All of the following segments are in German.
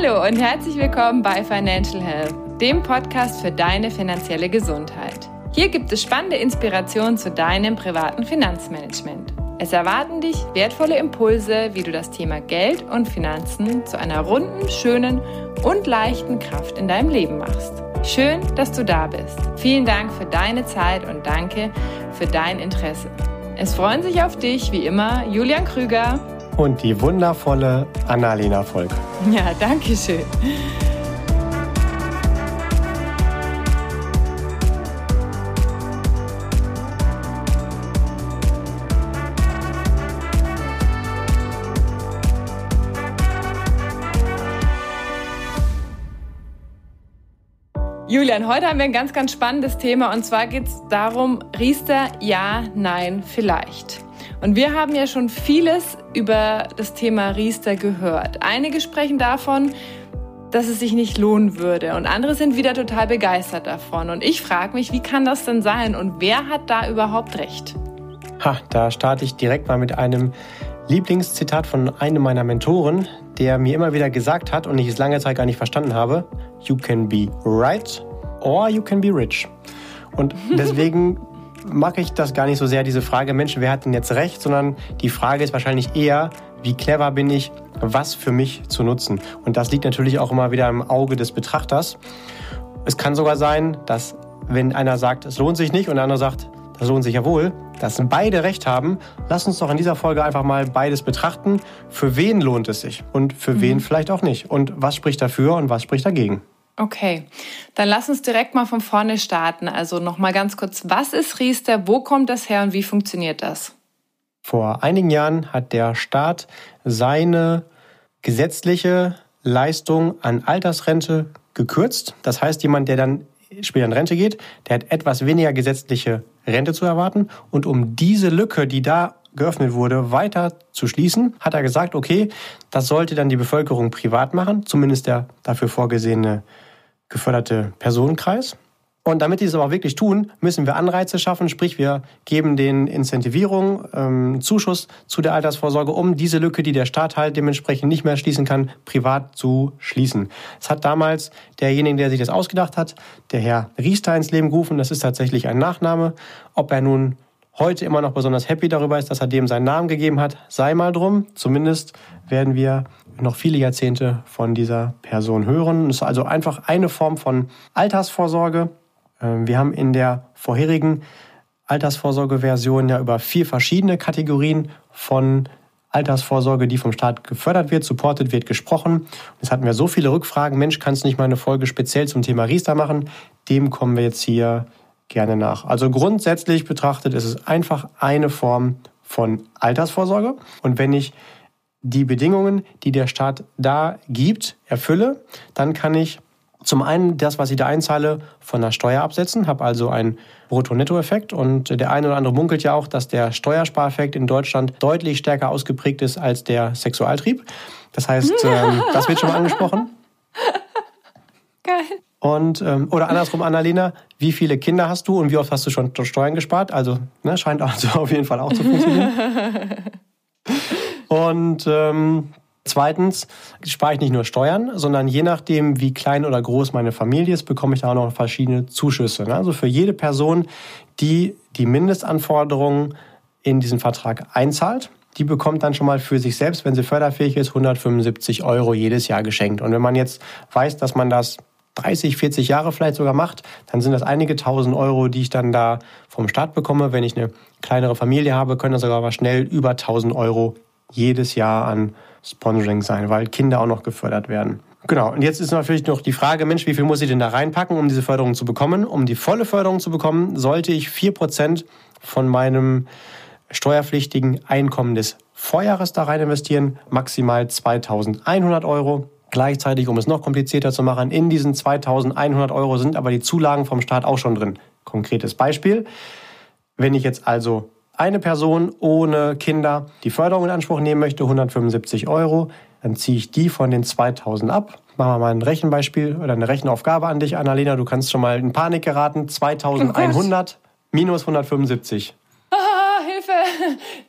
Hallo und herzlich willkommen bei Financial Health, dem Podcast für deine finanzielle Gesundheit. Hier gibt es spannende Inspirationen zu deinem privaten Finanzmanagement. Es erwarten dich wertvolle Impulse, wie du das Thema Geld und Finanzen zu einer runden, schönen und leichten Kraft in deinem Leben machst. Schön, dass du da bist. Vielen Dank für deine Zeit und danke für dein Interesse. Es freuen sich auf dich, wie immer, Julian Krüger und die wundervolle Annalena Volk. Ja, danke schön. Julian, heute haben wir ein ganz, ganz spannendes Thema und zwar geht es darum, Riester ja, nein, vielleicht. Und wir haben ja schon vieles über das Thema Riester gehört. Einige sprechen davon, dass es sich nicht lohnen würde und andere sind wieder total begeistert davon. Und ich frage mich, wie kann das denn sein und wer hat da überhaupt recht? Ha, da starte ich direkt mal mit einem Lieblingszitat von einem meiner Mentoren, der mir immer wieder gesagt hat und ich es lange Zeit gar nicht verstanden habe, You can be right or you can be rich. Und deswegen mag ich das gar nicht so sehr, diese Frage, Mensch, wer hat denn jetzt recht, sondern die Frage ist wahrscheinlich eher, wie clever bin ich, was für mich zu nutzen. Und das liegt natürlich auch immer wieder im Auge des Betrachters. Es kann sogar sein, dass wenn einer sagt, es lohnt sich nicht und der andere sagt, das lohnt sich ja wohl, dass beide recht haben. Lass uns doch in dieser Folge einfach mal beides betrachten. Für wen lohnt es sich und für mhm. wen vielleicht auch nicht? Und was spricht dafür und was spricht dagegen? Okay, dann lass uns direkt mal von vorne starten. Also nochmal ganz kurz, was ist Riester, wo kommt das her und wie funktioniert das? Vor einigen Jahren hat der Staat seine gesetzliche Leistung an Altersrente gekürzt. Das heißt, jemand, der dann später in Rente geht, der hat etwas weniger gesetzliche Rente zu erwarten. Und um diese Lücke, die da geöffnet wurde, weiter zu schließen, hat er gesagt, okay, das sollte dann die Bevölkerung privat machen, zumindest der dafür vorgesehene geförderte Personenkreis. Und damit die es aber auch wirklich tun, müssen wir Anreize schaffen, sprich wir geben den Incentivierung, ähm, Zuschuss zu der Altersvorsorge, um diese Lücke, die der Staat halt dementsprechend nicht mehr schließen kann, privat zu schließen. Es hat damals derjenige, der sich das ausgedacht hat, der Herr Riester ins Leben gerufen. Das ist tatsächlich ein Nachname. Ob er nun heute immer noch besonders happy darüber ist, dass er dem seinen Namen gegeben hat, sei mal drum. Zumindest werden wir noch viele Jahrzehnte von dieser Person hören. Es ist also einfach eine Form von Altersvorsorge. Ähm, wir haben in der vorherigen Altersvorsorgeversion ja über vier verschiedene Kategorien von Altersvorsorge, die vom Staat gefördert wird, supported wird, gesprochen. Jetzt hatten wir so viele Rückfragen. Mensch, kannst du nicht mal eine Folge speziell zum Thema Riester machen? Dem kommen wir jetzt hier gerne nach. Also grundsätzlich betrachtet ist es einfach eine Form von Altersvorsorge. Und wenn ich die Bedingungen, die der Staat da gibt, erfülle, dann kann ich zum einen das, was ich da einzahle, von der Steuer absetzen, habe also einen Brutto-Netto-Effekt. Und der eine oder andere munkelt ja auch, dass der Steuerspareffekt in Deutschland deutlich stärker ausgeprägt ist als der Sexualtrieb. Das heißt, ähm, das wird schon mal angesprochen. Geil. Und, ähm, oder andersrum, Annalena, wie viele Kinder hast du und wie oft hast du schon Steuern gespart? Also, ne, scheint also auf jeden Fall auch zu funktionieren. und ähm, zweitens spare ich nicht nur Steuern, sondern je nachdem, wie klein oder groß meine Familie ist, bekomme ich da auch noch verschiedene Zuschüsse. Ne? Also für jede Person, die die Mindestanforderungen in diesen Vertrag einzahlt, die bekommt dann schon mal für sich selbst, wenn sie förderfähig ist, 175 Euro jedes Jahr geschenkt. Und wenn man jetzt weiß, dass man das 30, 40 Jahre vielleicht sogar macht, dann sind das einige tausend Euro, die ich dann da vom Staat bekomme. Wenn ich eine kleinere Familie habe, können das sogar mal schnell über 1000 Euro jedes Jahr an Sponsoring sein, weil Kinder auch noch gefördert werden. Genau, und jetzt ist natürlich noch die Frage, Mensch, wie viel muss ich denn da reinpacken, um diese Förderung zu bekommen? Um die volle Förderung zu bekommen, sollte ich 4% von meinem steuerpflichtigen Einkommen des Vorjahres da rein investieren, maximal 2100 Euro. Gleichzeitig, um es noch komplizierter zu machen, in diesen 2100 Euro sind aber die Zulagen vom Staat auch schon drin. Konkretes Beispiel. Wenn ich jetzt also eine Person ohne Kinder die Förderung in Anspruch nehmen möchte, 175 Euro, dann ziehe ich die von den 2000 ab. Machen wir mal ein Rechenbeispiel oder eine Rechenaufgabe an dich, Annalena. Du kannst schon mal in Panik geraten. 2100 oh minus 175. Ah, Hilfe!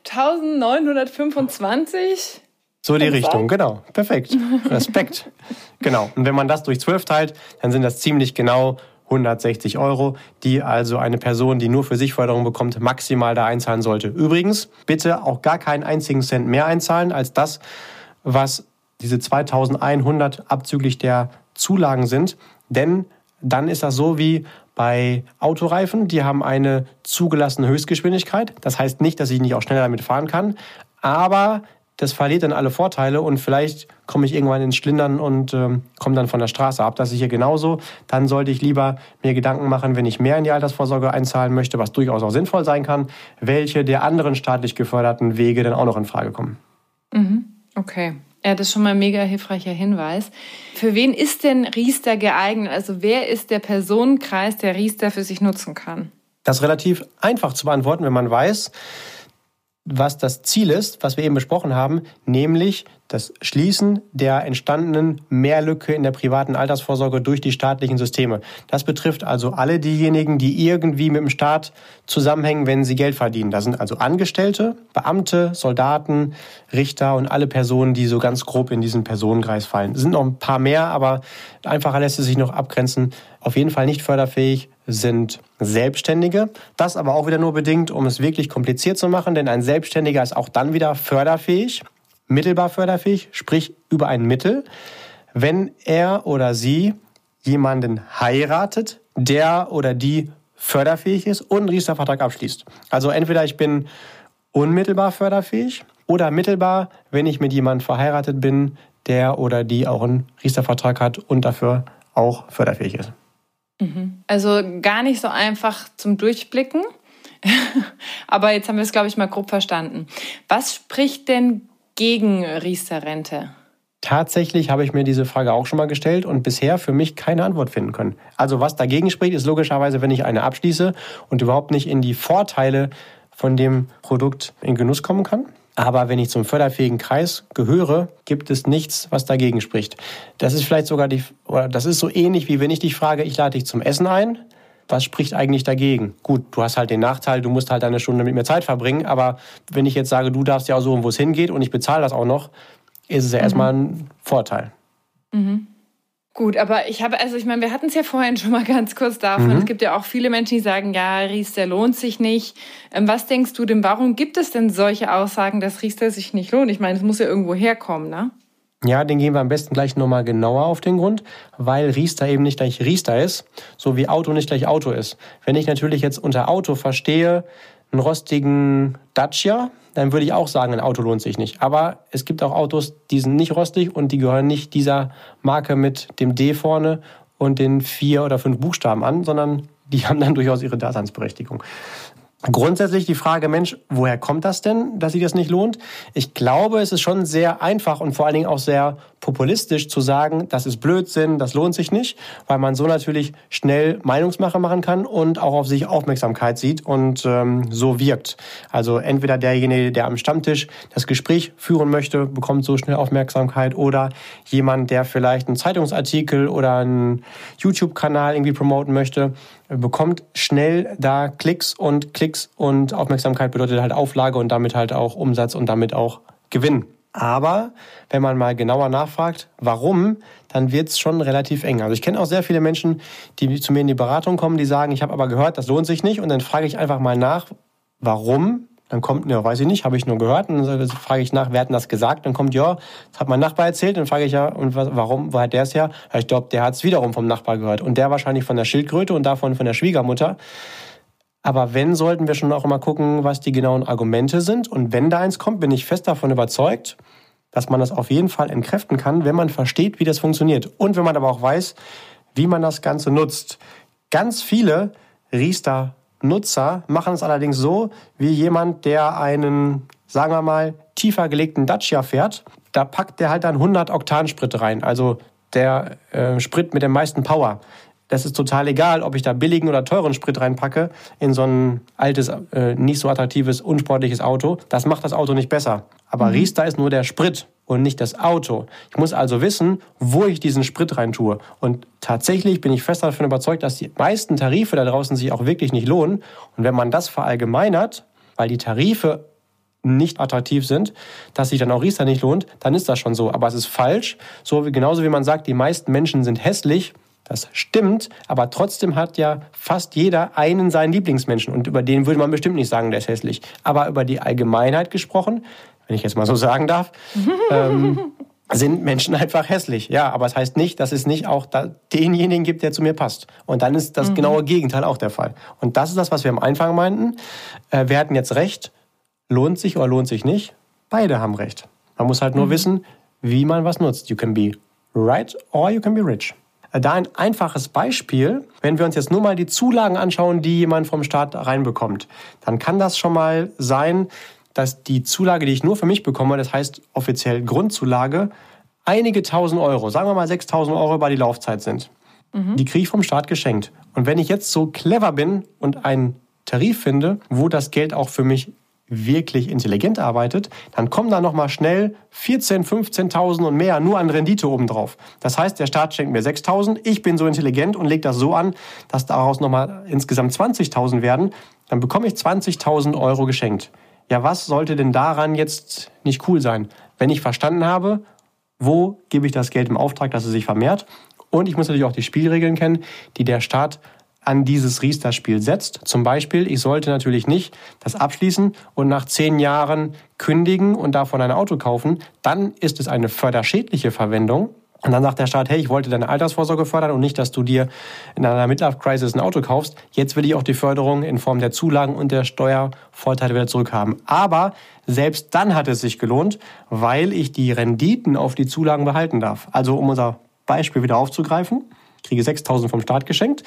1925? So die Richtung, genau. Perfekt. Respekt. genau. Und wenn man das durch 12 teilt, dann sind das ziemlich genau 160 Euro, die also eine Person, die nur für sich Förderung bekommt, maximal da einzahlen sollte. Übrigens, bitte auch gar keinen einzigen Cent mehr einzahlen als das, was diese 2100 abzüglich der Zulagen sind. Denn dann ist das so wie bei Autoreifen, die haben eine zugelassene Höchstgeschwindigkeit. Das heißt nicht, dass ich nicht auch schneller damit fahren kann, aber das verliert dann alle Vorteile und vielleicht komme ich irgendwann ins Schlindern und ähm, komme dann von der Straße ab. Das ist hier genauso. Dann sollte ich lieber mir Gedanken machen, wenn ich mehr in die Altersvorsorge einzahlen möchte, was durchaus auch sinnvoll sein kann, welche der anderen staatlich geförderten Wege dann auch noch in Frage kommen. Mhm. Okay. Ja, das ist schon mal ein mega hilfreicher Hinweis. Für wen ist denn Riester geeignet? Also wer ist der Personenkreis, der Riester für sich nutzen kann? Das ist relativ einfach zu beantworten, wenn man weiß, was das Ziel ist, was wir eben besprochen haben, nämlich das Schließen der entstandenen Mehrlücke in der privaten Altersvorsorge durch die staatlichen Systeme. Das betrifft also alle diejenigen, die irgendwie mit dem Staat zusammenhängen, wenn sie Geld verdienen. Das sind also Angestellte, Beamte, Soldaten, Richter und alle Personen, die so ganz grob in diesen Personenkreis fallen. Es sind noch ein paar mehr, aber einfacher lässt es sich noch abgrenzen. Auf jeden Fall nicht förderfähig sind Selbstständige. Das aber auch wieder nur bedingt, um es wirklich kompliziert zu machen, denn ein Selbstständiger ist auch dann wieder förderfähig mittelbar förderfähig, sprich über ein Mittel, wenn er oder sie jemanden heiratet, der oder die förderfähig ist und einen Riester-Vertrag abschließt. Also entweder ich bin unmittelbar förderfähig oder mittelbar, wenn ich mit jemandem verheiratet bin, der oder die auch einen Riester-Vertrag hat und dafür auch förderfähig ist. Mhm. Also gar nicht so einfach zum Durchblicken. Aber jetzt haben wir es, glaube ich, mal grob verstanden. Was spricht denn gegen Riester-Rente? Tatsächlich habe ich mir diese Frage auch schon mal gestellt und bisher für mich keine Antwort finden können. Also was dagegen spricht, ist logischerweise, wenn ich eine abschließe und überhaupt nicht in die Vorteile von dem Produkt in Genuss kommen kann. Aber wenn ich zum förderfähigen Kreis gehöre, gibt es nichts, was dagegen spricht. Das ist vielleicht sogar die, oder das ist so ähnlich wie wenn ich dich frage, ich lade dich zum Essen ein was spricht eigentlich dagegen? Gut, du hast halt den Nachteil, du musst halt eine Stunde mit mir Zeit verbringen, aber wenn ich jetzt sage, du darfst ja auch so, wo es hingeht und ich bezahle das auch noch, ist es ja mhm. erstmal ein Vorteil. Mhm. Gut, aber ich habe, also ich meine, wir hatten es ja vorhin schon mal ganz kurz davon. Mhm. Es gibt ja auch viele Menschen, die sagen, ja, Riester lohnt sich nicht. Ähm, was denkst du denn, warum gibt es denn solche Aussagen, dass Riester sich nicht lohnt? Ich meine, es muss ja irgendwo herkommen, ne? Ja, den gehen wir am besten gleich nochmal genauer auf den Grund, weil Riester eben nicht gleich Riester ist, so wie Auto nicht gleich Auto ist. Wenn ich natürlich jetzt unter Auto verstehe, einen rostigen Dacia, dann würde ich auch sagen, ein Auto lohnt sich nicht. Aber es gibt auch Autos, die sind nicht rostig und die gehören nicht dieser Marke mit dem D vorne und den vier oder fünf Buchstaben an, sondern die haben dann durchaus ihre Daseinsberechtigung. Grundsätzlich die Frage, Mensch, woher kommt das denn, dass sich das nicht lohnt? Ich glaube, es ist schon sehr einfach und vor allen Dingen auch sehr populistisch zu sagen, das ist Blödsinn, das lohnt sich nicht, weil man so natürlich schnell Meinungsmache machen kann und auch auf sich Aufmerksamkeit sieht und ähm, so wirkt. Also entweder derjenige, der am Stammtisch das Gespräch führen möchte, bekommt so schnell Aufmerksamkeit oder jemand, der vielleicht einen Zeitungsartikel oder einen YouTube-Kanal irgendwie promoten möchte, bekommt schnell da Klicks und Klicks und Aufmerksamkeit bedeutet halt Auflage und damit halt auch Umsatz und damit auch Gewinn. Aber wenn man mal genauer nachfragt, warum, dann wird es schon relativ eng. Also ich kenne auch sehr viele Menschen, die zu mir in die Beratung kommen, die sagen, ich habe aber gehört, das lohnt sich nicht. Und dann frage ich einfach mal nach, warum. Dann kommt, ja, weiß ich nicht, habe ich nur gehört. Und dann frage ich nach, wer hat denn das gesagt? Dann kommt, ja, das hat mein Nachbar erzählt. Dann frage ich ja, und warum, wo hat der es ja? Ich glaube, der hat es wiederum vom Nachbar gehört. Und der wahrscheinlich von der Schildkröte und davon von der Schwiegermutter. Aber wenn, sollten wir schon auch immer gucken, was die genauen Argumente sind. Und wenn da eins kommt, bin ich fest davon überzeugt, dass man das auf jeden Fall entkräften kann, wenn man versteht, wie das funktioniert. Und wenn man aber auch weiß, wie man das Ganze nutzt. Ganz viele Riester-Nutzer machen es allerdings so, wie jemand, der einen, sagen wir mal, tiefer gelegten Dacia fährt. Da packt der halt dann 100 Oktan Sprit rein, also der äh, Sprit mit dem meisten Power. Das ist total egal, ob ich da billigen oder teuren Sprit reinpacke in so ein altes, äh, nicht so attraktives, unsportliches Auto. Das macht das Auto nicht besser. Aber mhm. Riester ist nur der Sprit und nicht das Auto. Ich muss also wissen, wo ich diesen Sprit rein tue. Und tatsächlich bin ich fest davon überzeugt, dass die meisten Tarife da draußen sich auch wirklich nicht lohnen. Und wenn man das verallgemeinert, weil die Tarife nicht attraktiv sind, dass sich dann auch Riester nicht lohnt, dann ist das schon so. Aber es ist falsch. So wie, genauso wie man sagt, die meisten Menschen sind hässlich. Das stimmt, aber trotzdem hat ja fast jeder einen seinen Lieblingsmenschen und über den würde man bestimmt nicht sagen, der ist hässlich. Aber über die Allgemeinheit gesprochen, wenn ich jetzt mal so sagen darf, ähm, sind Menschen einfach hässlich. Ja, aber es das heißt nicht, dass es nicht auch denjenigen gibt, der zu mir passt. Und dann ist das mhm. genaue Gegenteil auch der Fall. Und das ist das, was wir am Anfang meinten. Äh, wir hatten jetzt recht. Lohnt sich oder lohnt sich nicht? Beide haben recht. Man muss halt nur mhm. wissen, wie man was nutzt. You can be right or you can be rich. Äh, da ein einfaches Beispiel, wenn wir uns jetzt nur mal die Zulagen anschauen, die jemand vom Staat reinbekommt, dann kann das schon mal sein, dass die Zulage, die ich nur für mich bekomme, das heißt offiziell Grundzulage, einige tausend Euro, sagen wir mal 6000 Euro über die Laufzeit sind. Mhm. Die kriege ich vom Staat geschenkt. Und wenn ich jetzt so clever bin und einen Tarif finde, wo das Geld auch für mich wirklich intelligent arbeitet, dann kommen da nochmal schnell 14, 15.000 und mehr nur an Rendite obendrauf. Das heißt, der Staat schenkt mir 6.000, ich bin so intelligent und lege das so an, dass daraus nochmal insgesamt 20.000 werden, dann bekomme ich 20.000 Euro geschenkt ja, was sollte denn daran jetzt nicht cool sein? Wenn ich verstanden habe, wo gebe ich das Geld im Auftrag, dass es sich vermehrt? Und ich muss natürlich auch die Spielregeln kennen, die der Staat an dieses Riester-Spiel setzt. Zum Beispiel, ich sollte natürlich nicht das abschließen und nach zehn Jahren kündigen und davon ein Auto kaufen. Dann ist es eine förderschädliche Verwendung. Und dann sagt der Staat, hey, ich wollte deine Altersvorsorge fördern und nicht, dass du dir in einer Midlife-Crisis ein Auto kaufst. Jetzt will ich auch die Förderung in Form der Zulagen und der Steuervorteile wieder zurückhaben. Aber selbst dann hat es sich gelohnt, weil ich die Renditen auf die Zulagen behalten darf. Also um unser Beispiel wieder aufzugreifen, kriege 6.000 vom Staat geschenkt,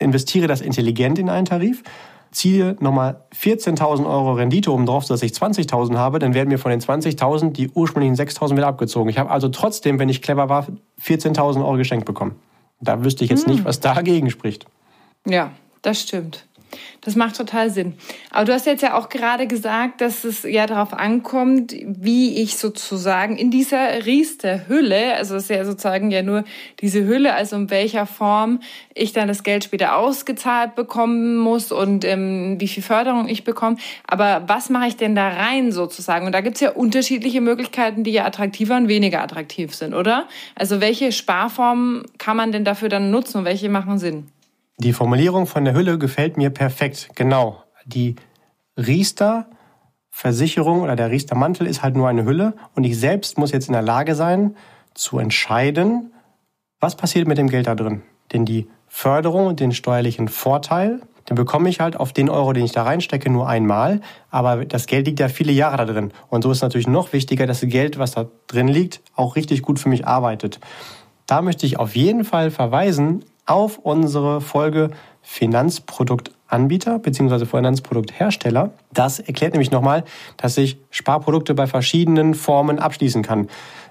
investiere das intelligent in einen Tarif ziehe nochmal 14.000 Euro Rendite oben drauf, sodass ich 20.000 habe, dann werden mir von den 20.000 die ursprünglichen 6.000 wieder abgezogen. Ich habe also trotzdem, wenn ich clever war, 14.000 Euro geschenkt bekommen. Da wüsste ich jetzt hm. nicht, was dagegen spricht. Ja, das stimmt. Das macht total Sinn. Aber du hast jetzt ja auch gerade gesagt, dass es ja darauf ankommt, wie ich sozusagen in dieser Riester-Hülle, also es ist ja sozusagen ja nur diese Hülle, also in welcher Form ich dann das Geld später ausgezahlt bekommen muss und ähm, wie viel Förderung ich bekomme. Aber was mache ich denn da rein sozusagen? Und da gibt es ja unterschiedliche Möglichkeiten, die ja attraktiver und weniger attraktiv sind, oder? Also welche Sparformen kann man denn dafür dann nutzen und welche machen Sinn? Die Formulierung von der Hülle gefällt mir perfekt. Genau. Die Riester-Versicherung oder der Riester-Mantel ist halt nur eine Hülle und ich selbst muss jetzt in der Lage sein, zu entscheiden, was passiert mit dem Geld da drin. Denn die Förderung und den steuerlichen Vorteil, den bekomme ich halt auf den Euro, den ich da reinstecke, nur einmal. Aber das Geld liegt ja viele Jahre da drin. Und so ist natürlich noch wichtiger, dass das Geld, was da drin liegt, auch richtig gut für mich arbeitet. Da möchte ich auf jeden Fall verweisen auf unsere Folge Finanzproduktanbieter bzw. Finanzprodukthersteller. Das erklärt nämlich nochmal, dass ich Sparprodukte bei verschiedenen Formen abschließen kann.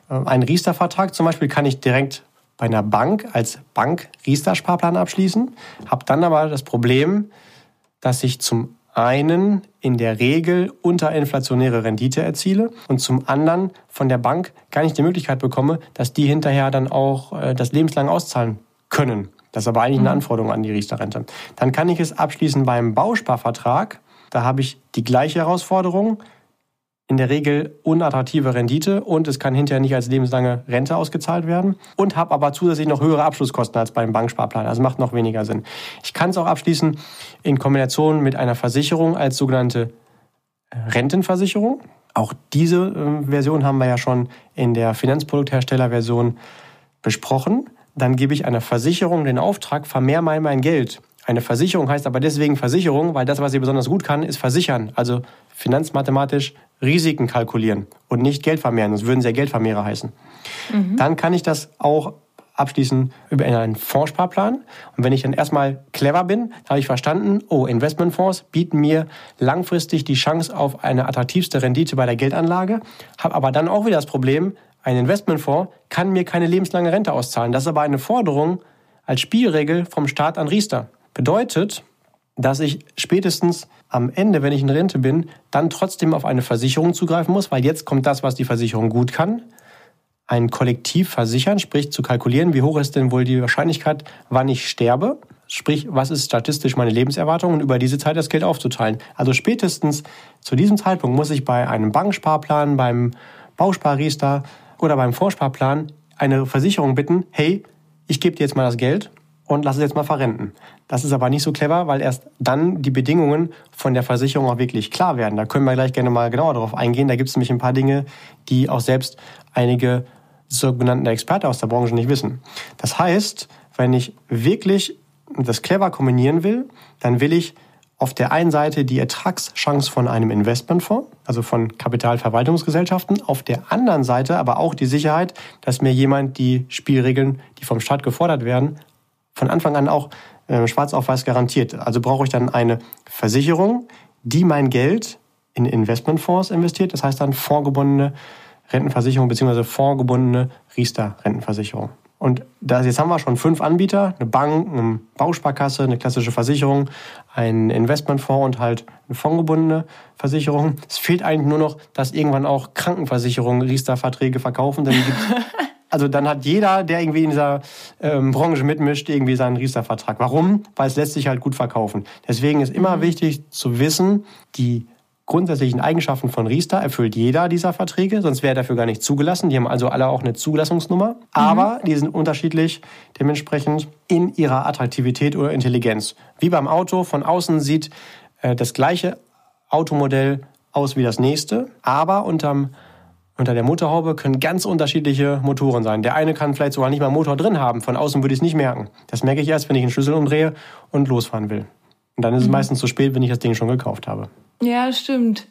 Äh, ein Riester-Vertrag zum Beispiel kann ich direkt bei einer Bank als Bank Riester-Sparplan abschließen, habe dann aber das Problem, dass ich zum einen in der Regel unterinflationäre Rendite erziele und zum anderen von der Bank gar nicht die Möglichkeit bekomme, dass die hinterher dann auch äh, das lebenslang auszahlen können. Das ist aber eigentlich eine mhm. Anforderung an die Riester-Rente. Dann kann ich es abschließen beim Bausparvertrag. Da habe ich die gleiche Herausforderung. In der Regel unattraktive Rendite und es kann hinterher nicht als lebenslange Rente ausgezahlt werden und habe aber zusätzlich noch höhere Abschlusskosten als beim Banksparplan. Also macht noch weniger Sinn. Ich kann es auch abschließen in Kombination mit einer Versicherung als sogenannte äh, Rentenversicherung. Auch diese äh, Version haben wir ja schon in der Finanzproduktherstellerversion besprochen dann gebe ich einer Versicherung den Auftrag, vermehr mal mein Geld. Eine Versicherung heißt aber deswegen Versicherung, weil das, was sie besonders gut kann, ist versichern. Also finanzmathematisch Risiken kalkulieren und nicht Geld vermehren. Das würden sie ja Geldvermehrer heißen. Mhm. Dann kann ich das auch abschließen über einen Fondssparplan. Und wenn ich dann erstmal clever bin, habe ich verstanden, oh, Investmentfonds bieten mir langfristig die Chance auf eine attraktivste Rendite bei der Geldanlage, habe aber dann auch wieder das Problem, ein Investmentfonds kann mir keine lebenslange Rente auszahlen. Das ist aber eine Forderung als Spielregel vom Staat an Riester. Bedeutet, dass ich spätestens am Ende, wenn ich in Rente bin, dann trotzdem auf eine Versicherung zugreifen muss, weil jetzt kommt das, was die Versicherung gut kann. Ein Kollektiv versichern, sprich zu kalkulieren, wie hoch ist denn wohl die Wahrscheinlichkeit, wann ich sterbe. Sprich, was ist statistisch meine Lebenserwartung und über diese Zeit das Geld aufzuteilen. Also spätestens zu diesem Zeitpunkt muss ich bei einem Banksparplan, beim Bausparriester oder beim Vorsparplan eine Versicherung bitten, hey, ich gebe dir jetzt mal das Geld und lass es jetzt mal verrenten. Das ist aber nicht so clever, weil erst dann die Bedingungen von der Versicherung auch wirklich klar werden. Da können wir gleich gerne mal genauer darauf eingehen. Da gibt es nämlich ein paar Dinge, die auch selbst einige sogenannten Experten aus der Branche nicht wissen. Das heißt, wenn ich wirklich das clever kombinieren will, dann will ich auf der einen Seite die Ertragschance von einem Investmentfonds, also von Kapitalverwaltungsgesellschaften, auf der anderen Seite aber auch die Sicherheit, dass mir jemand die Spielregeln, die vom Staat gefordert werden, von Anfang an auch äh, schwarz auf weiß garantiert. Also brauche ich dann eine Versicherung, die mein Geld in Investmentfonds investiert, das heißt dann vorgebundene Rentenversicherung bzw. vorgebundene Riester-Rentenversicherung. Und das, jetzt haben wir schon fünf Anbieter, eine Bank, eine Bausparkasse, eine klassische Versicherung, ein Investmentfonds und halt eine fondgebundene Versicherung. Es fehlt eigentlich nur noch, dass irgendwann auch Krankenversicherungen Riester-Verträge verkaufen. Dann also dann hat jeder, der irgendwie in dieser ähm, Branche mitmischt, irgendwie seinen Riester-Vertrag. Warum? Weil es lässt sich halt gut verkaufen. Deswegen ist immer mhm. wichtig zu wissen, die grundsätzlichen Eigenschaften von Riester erfüllt jeder dieser Verträge, sonst wäre er dafür gar nicht zugelassen. Die haben also alle auch eine Zulassungsnummer, aber mhm. die sind unterschiedlich dementsprechend in ihrer Attraktivität oder Intelligenz. Wie beim Auto, von außen sieht äh, das gleiche Automodell aus wie das nächste, aber unterm unter der Motorhaube können ganz unterschiedliche Motoren sein. Der eine kann vielleicht sogar nicht mal Motor drin haben. Von außen würde ich es nicht merken. Das merke ich erst, wenn ich einen Schlüssel umdrehe und losfahren will. Und dann ist es mhm. meistens zu spät, wenn ich das Ding schon gekauft habe. Ja, stimmt.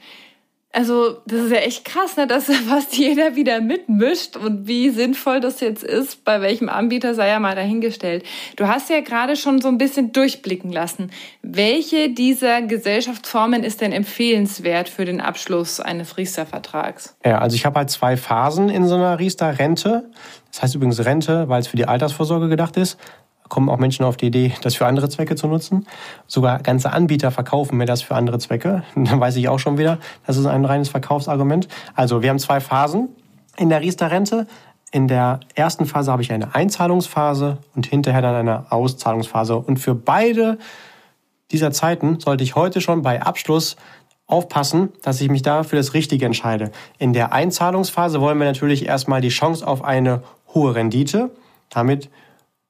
Also, das ist ja echt krass, ne, dass fast jeder wieder mitmischt und wie sinnvoll das jetzt ist, bei welchem Anbieter sei ja mal dahingestellt. Du hast ja gerade schon so ein bisschen durchblicken lassen. Welche dieser Gesellschaftsformen ist denn empfehlenswert für den Abschluss eines Riester-Vertrags? Ja, also ich habe halt zwei Phasen in so einer Riester-Rente. Das heißt übrigens Rente, weil es für die Altersvorsorge gedacht ist kommen auch Menschen auf die Idee, das für andere Zwecke zu nutzen. Sogar ganze Anbieter verkaufen mir das für andere Zwecke. Dann weiß ich auch schon wieder, das ist ein reines Verkaufsargument. Also wir haben zwei Phasen in der Riester-Rente. In der ersten Phase habe ich eine Einzahlungsphase und hinterher dann eine Auszahlungsphase. Und für beide dieser Zeiten sollte ich heute schon bei Abschluss aufpassen, dass ich mich da für das Richtige entscheide. In der Einzahlungsphase wollen wir natürlich erstmal die Chance auf eine hohe Rendite. Damit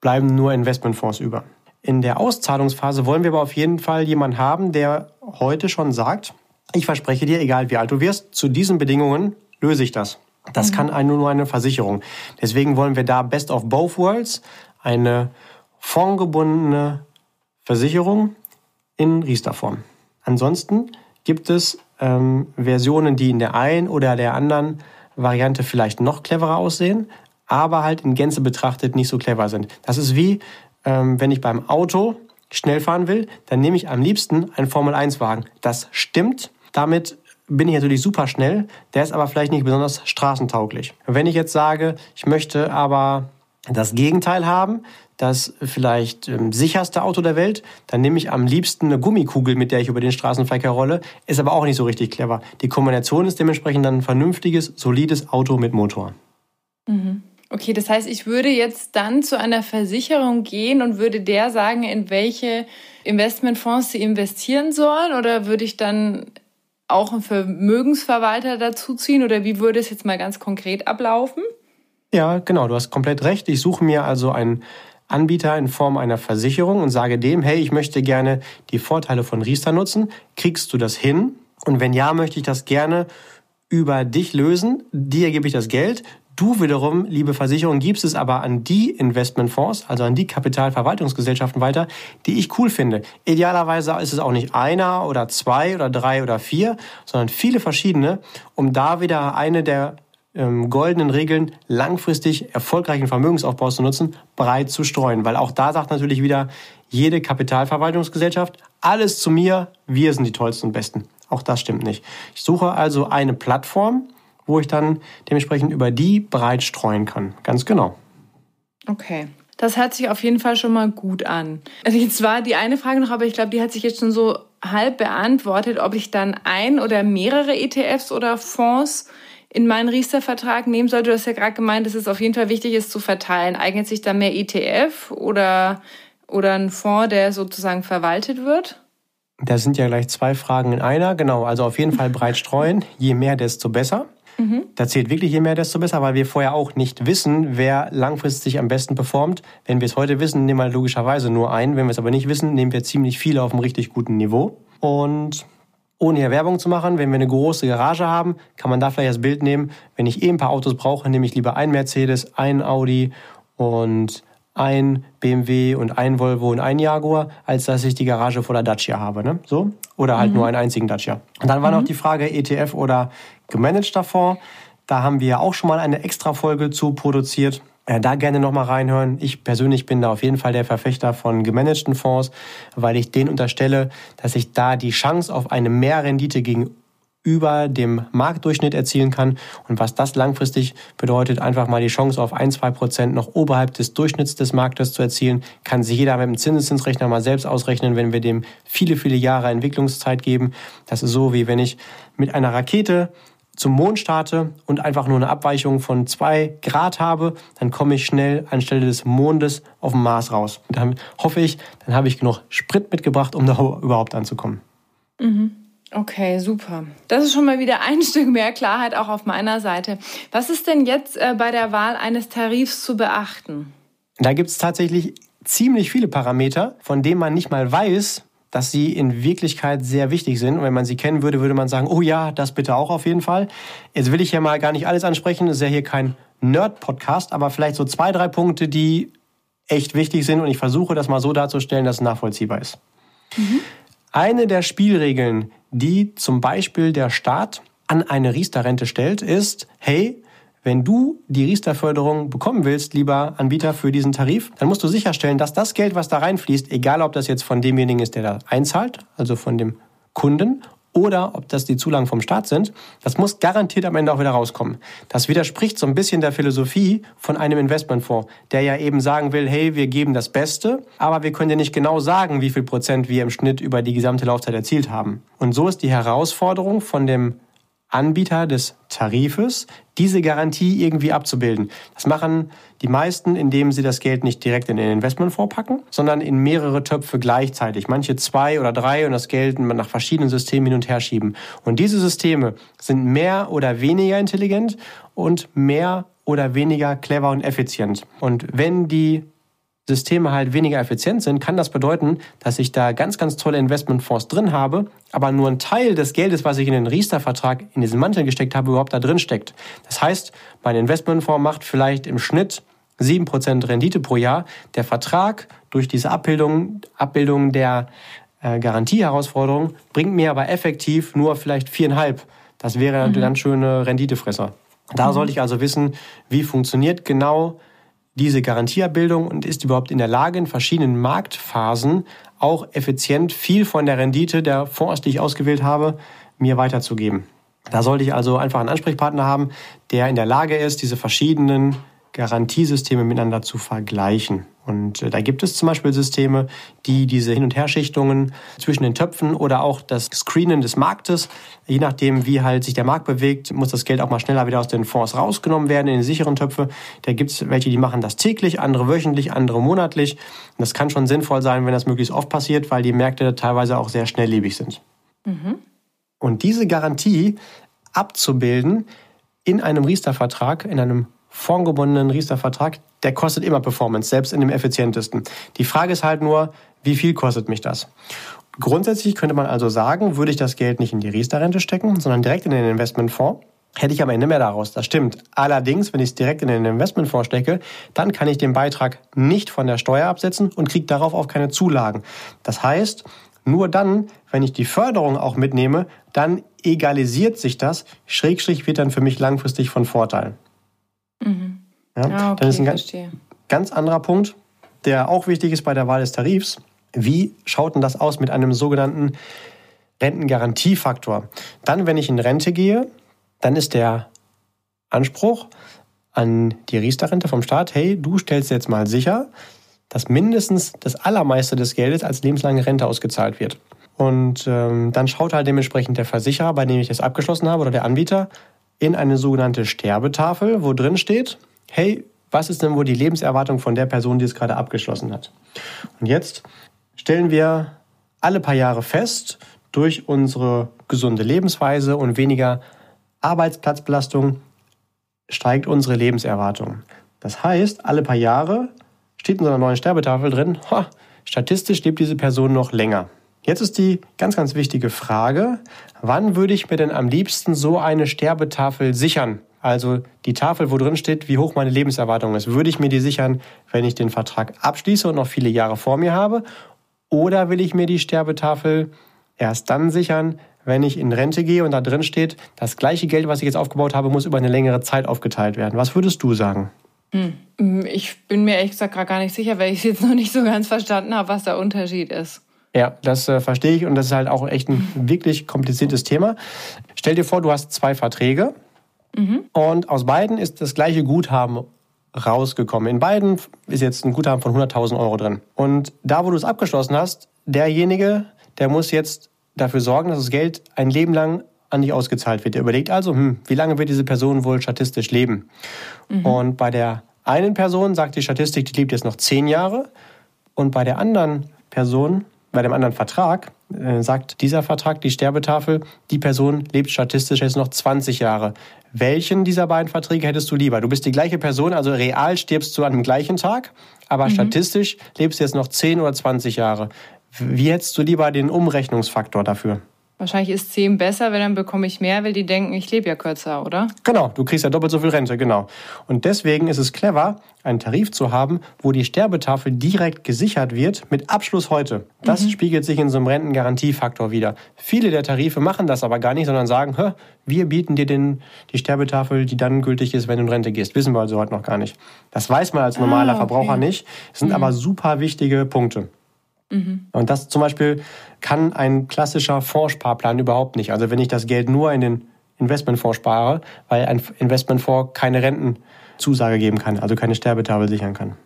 bleiben nur Investmentfonds über. In der Auszahlungsphase wollen wir aber auf jeden Fall jemanden haben, der heute schon sagt, ich verspreche dir, egal wie alt du wirst, zu diesen Bedingungen löse ich das. Das mhm. kann nur eine Versicherung. Deswegen wollen wir da Best of Both Worlds, eine fondgebundene Versicherung in Riester-Form. Ansonsten gibt es ähm, Versionen, die in der einen oder der anderen Variante vielleicht noch cleverer aussehen, aber halt in Gänze betrachtet nicht so clever sind. Das ist wie, ähm, wenn ich beim Auto schnell fahren will, dann nehme ich am liebsten einen Formel-1-Wagen. Das stimmt. Damit bin ich natürlich super schnell. Der ist aber vielleicht nicht besonders straßentauglich. Wenn ich jetzt sage, ich möchte aber das Gegenteil haben, das vielleicht ähm, sicherste Auto der Welt, dann nehme ich am liebsten eine Gummikugel, mit der ich über den Straßenverkehr rolle. Ist aber auch nicht so richtig clever. Die Kombination ist dementsprechend dann ein vernünftiges, solides Auto mit Motor. Okay, das heißt, ich würde jetzt dann zu einer Versicherung gehen und würde der sagen, in welche Investmentfonds sie investieren sollen? Oder würde ich dann auch einen Vermögensverwalter dazuziehen? Oder wie würde es jetzt mal ganz konkret ablaufen? Ja, genau, du hast komplett recht. Ich suche mir also einen Anbieter in Form einer Versicherung und sage dem, hey, ich möchte gerne die Vorteile von Riester nutzen. Kriegst du das hin? Und wenn ja, möchte ich das gerne über dich lösen. Dir gebe ich das Geld. Du wiederum, liebe Versicherung, gibst es aber an die Investmentfonds, also an die Kapitalverwaltungsgesellschaften weiter, die ich cool finde. Idealerweise ist es auch nicht einer oder zwei oder drei oder vier, sondern viele verschiedene, um da wieder eine der ähm, goldenen Regeln langfristig erfolgreichen Vermögensaufbaus zu nutzen, breit zu streuen. Weil auch da sagt natürlich wieder jede Kapitalverwaltungsgesellschaft, alles zu mir, wir sind die tollsten und besten. Auch das stimmt nicht. Ich suche also eine Plattform, wo ich dann dementsprechend über die breit streuen kann. Ganz genau. Okay. Das hört sich auf jeden Fall schon mal gut an. Also jetzt war die eine Frage noch, aber ich glaube, die hat sich jetzt schon so halb beantwortet, ob ich dann ein oder mehrere ETFs oder Fonds in meinen Riester-Vertrag nehmen sollte. Du hast ja gerade gemeint, dass es auf jeden Fall wichtig ist zu verteilen. Eignet sich da mehr ETF oder oder ein Fonds, der sozusagen verwaltet wird? Das sind ja gleich zwei Fragen in einer. Genau, also auf jeden Fall breit streuen. Je mehr, desto besser. Mhm. Da zählt wirklich je mehr, desto besser, weil wir vorher auch nicht wissen, wer langfristig am besten performt. Wenn wir es heute wissen, nehmen wir logischerweise nur ein. Wenn wir es aber nicht wissen, nehmen wir ziemlich viele auf einem richtig guten Niveau. Und ohne hier Werbung zu machen, wenn wir eine große Garage haben, kann man da vielleicht das Bild nehmen. Wenn ich eh ein paar Autos brauche, nehme ich lieber ein Mercedes, ein Audi und ein BMW und ein Volvo und ein Jaguar, als dass ich die Garage voller Dacia habe. Ne? So? Oder halt mhm. nur einen einzigen Dacia. Und dann war mhm. noch die Frage ETF oder gemanagter Fonds. Da haben wir auch schon mal eine extra Folge zu produziert. Äh, da gerne nochmal reinhören. Ich persönlich bin da auf jeden Fall der Verfechter von gemanagten Fonds, weil ich denen unterstelle, dass ich da die Chance auf eine Mehrrendite gegenüber dem Marktdurchschnitt erzielen kann. Und was das langfristig bedeutet, einfach mal die Chance auf ein, zwei Prozent noch oberhalb des Durchschnitts des Marktes zu erzielen, kann sich jeder mit dem Zinseszinsrechner mal selbst ausrechnen, wenn wir dem viele, viele Jahre Entwicklungszeit geben. Das ist so, wie wenn ich mit einer Rakete zum Mond starte und einfach nur eine Abweichung von zwei Grad habe, dann komme ich schnell anstelle des Mondes auf dem Mars raus. Und dann hoffe ich, dann habe ich genug Sprit mitgebracht, um da überhaupt anzukommen. Mhm. Okay, super. Das ist schon mal wieder ein Stück mehr Klarheit auch auf meiner Seite. Was ist denn jetzt äh, bei der Wahl eines Tarifs zu beachten? Da gibt es tatsächlich ziemlich viele Parameter, von denen man nicht mal weiß, dass sie in Wirklichkeit sehr wichtig sind. Und wenn man sie kennen würde, würde man sagen, oh ja, das bitte auch auf jeden Fall. Jetzt will ich ja mal gar nicht alles ansprechen, das ist ja hier kein Nerd-Podcast, aber vielleicht so zwei, drei Punkte, die echt wichtig sind und ich versuche das mal so darzustellen, dass es nachvollziehbar ist. Mhm. Eine der Spielregeln, die zum Beispiel der Staat an eine Riester-Rente stellt, ist, hey, wenn du die Riester-Förderung bekommen willst, lieber Anbieter für diesen Tarif, dann musst du sicherstellen, dass das Geld, was da reinfließt, egal ob das jetzt von demjenigen ist, der da einzahlt, also von dem Kunden, oder ob das die Zulagen vom Staat sind, das muss garantiert am Ende auch wieder rauskommen. Das widerspricht so ein bisschen der Philosophie von einem Investmentfonds, der ja eben sagen will, hey, wir geben das Beste, aber wir können dir nicht genau sagen, wie viel Prozent wir im Schnitt über die gesamte Laufzeit erzielt haben. Und so ist die Herausforderung von dem Anbieter des Tarifes, diese Garantie irgendwie abzubilden. Das machen die meisten, indem sie das Geld nicht direkt in den Investmentfonds packen, sondern in mehrere Töpfe gleichzeitig. Manche zwei oder drei und das Geld nach verschiedenen Systemen hin und her schieben. Und diese Systeme sind mehr oder weniger intelligent und mehr oder weniger clever und effizient. Und wenn die Systeme halt weniger effizient sind, kann das bedeuten, dass ich da ganz, ganz tolle Investmentfonds drin habe, aber nur ein Teil des Geldes, was ich in den Riester-Vertrag in diesen Mantel gesteckt habe, überhaupt da drin steckt. Das heißt, mein Investmentfonds macht vielleicht im Schnitt 7% Rendite pro Jahr. Der Vertrag durch diese Abbildung, Abbildung der äh, Garantieherausforderung bringt mir aber effektiv nur vielleicht viereinhalb. Das wäre mhm. ein ganz schöne Renditefresser. Da mhm. sollte ich also wissen, wie funktioniert genau diese Garantieabbildung und ist überhaupt in der Lage, in verschiedenen Marktphasen auch effizient viel von der Rendite der Fonds, die ich ausgewählt habe, mir weiterzugeben. Da sollte ich also einfach einen Ansprechpartner haben, der in der Lage ist, diese verschiedenen Garantiesysteme miteinander zu vergleichen. Und äh, da gibt es zum Beispiel Systeme, die diese Hin- und Herschichtungen zwischen den Töpfen oder auch das Screenen des Marktes, je nachdem, wie halt sich der Markt bewegt, muss das Geld auch mal schneller wieder aus den Fonds rausgenommen werden in die sicheren Töpfe. Da gibt es welche, die machen das täglich, andere wöchentlich, andere monatlich. Und das kann schon sinnvoll sein, wenn das möglichst oft passiert, weil die Märkte teilweise auch sehr schnelllebig sind. Mhm. Und diese Garantie abzubilden in einem Riester-Vertrag, in einem fondgebundenen Riester-Vertrag, der kostet immer Performance, selbst in dem effizientesten. Die Frage ist halt nur, wie viel kostet mich das? Grundsätzlich könnte man also sagen, würde ich das Geld nicht in die Riester-Rente stecken, sondern direkt in den Investmentfonds, hätte ich am Ende mehr daraus. Das stimmt. Allerdings, wenn ich es direkt in den Investmentfonds stecke, dann kann ich den Beitrag nicht von der Steuer absetzen und kriege darauf auch keine Zulagen. Das heißt, nur dann, wenn ich die Förderung auch mitnehme, dann egalisiert sich das, Schrägstrich wird dann für mich langfristig von Vorteil. Mhm. Ja, ah, okay, dann ist ein ganz, ganz anderer Punkt, der auch wichtig ist bei der Wahl des Tarifs. Wie schaut denn das aus mit einem sogenannten Rentengarantiefaktor? Dann, wenn ich in Rente gehe, dann ist der Anspruch an die Riester-Rente vom Staat, hey, du stellst jetzt mal sicher, dass mindestens das Allermeiste des Geldes als lebenslange Rente ausgezahlt wird. Und ähm, dann schaut halt dementsprechend der Versicherer, bei dem ich das abgeschlossen habe, oder der Anbieter, in eine sogenannte Sterbetafel, wo drin steht, hey, was ist denn wohl die Lebenserwartung von der Person, die es gerade abgeschlossen hat. Und jetzt stellen wir alle paar Jahre fest, durch unsere gesunde Lebensweise und weniger Arbeitsplatzbelastung steigt unsere Lebenserwartung. Das heißt, alle paar Jahre steht in so einer neuen Sterbetafel drin, ha, statistisch lebt diese Person noch länger. Jetzt ist die ganz, ganz wichtige Frage, wann würde ich mir denn am liebsten so eine Sterbetafel sichern? Also die Tafel, wo drin steht, wie hoch meine Lebenserwartung ist. Würde ich mir die sichern, wenn ich den Vertrag abschließe und noch viele Jahre vor mir habe? Oder will ich mir die Sterbetafel erst dann sichern, wenn ich in Rente gehe und da drin steht, das gleiche Geld, was ich jetzt aufgebaut habe, muss über eine längere Zeit aufgeteilt werden? Was würdest du sagen? Hm. Ich bin mir ehrlich gesagt gar nicht sicher, weil ich jetzt noch nicht so ganz verstanden habe, was der Unterschied ist. Ja, das äh, verstehe ich und das ist halt auch echt ein wirklich kompliziertes Thema. Stell dir vor, du hast zwei Verträge mhm. und aus beiden ist das gleiche Guthaben rausgekommen. In beiden ist jetzt ein Guthaben von 100.000 Euro drin. Und da, wo du es abgeschlossen hast, derjenige, der muss jetzt dafür sorgen, dass das Geld ein Leben lang an dich ausgezahlt wird. Der überlegt also, hm, wie lange wird diese Person wohl statistisch leben? Mhm. Und bei der einen Person sagt die Statistik, die lebt jetzt noch zehn Jahre. Und bei der anderen Person, bei dem anderen Vertrag, äh, sagt dieser Vertrag, die Sterbetafel, die Person lebt statistisch jetzt noch 20 Jahre. Welchen dieser beiden Verträge hättest du lieber? Du bist die gleiche Person, also real stirbst du an dem gleichen Tag, aber mhm. statistisch lebst du jetzt noch 10 oder 20 Jahre. Wie hättest du lieber den Umrechnungsfaktor dafür? Wahrscheinlich ist 10 besser, weil dann bekomme ich mehr, weil die denken, ich lebe ja kürzer, oder? Genau, du kriegst ja doppelt so viel Rente, genau. Und deswegen ist es clever, einen Tarif zu haben, wo die Sterbetafel direkt gesichert wird mit Abschluss heute. Das mhm. spiegelt sich in so einem Rentengarantiefaktor wieder. Viele der Tarife machen das aber gar nicht, sondern sagen, wir bieten dir den, die Sterbetafel, die dann gültig ist, wenn du in Rente gehst. Wissen wir also heute noch gar nicht. Das weiß man als normaler ah, okay. Verbraucher nicht. Das sind mhm. aber super wichtige Punkte. Mhm. Und das zum Beispiel kann ein klassischer Fondssparplan überhaupt nicht. Also wenn ich das Geld nur in den Investmentfonds spare, weil ein Investmentfonds keine Rentenzusage geben kann, also keine Sterbetafel sichern kann.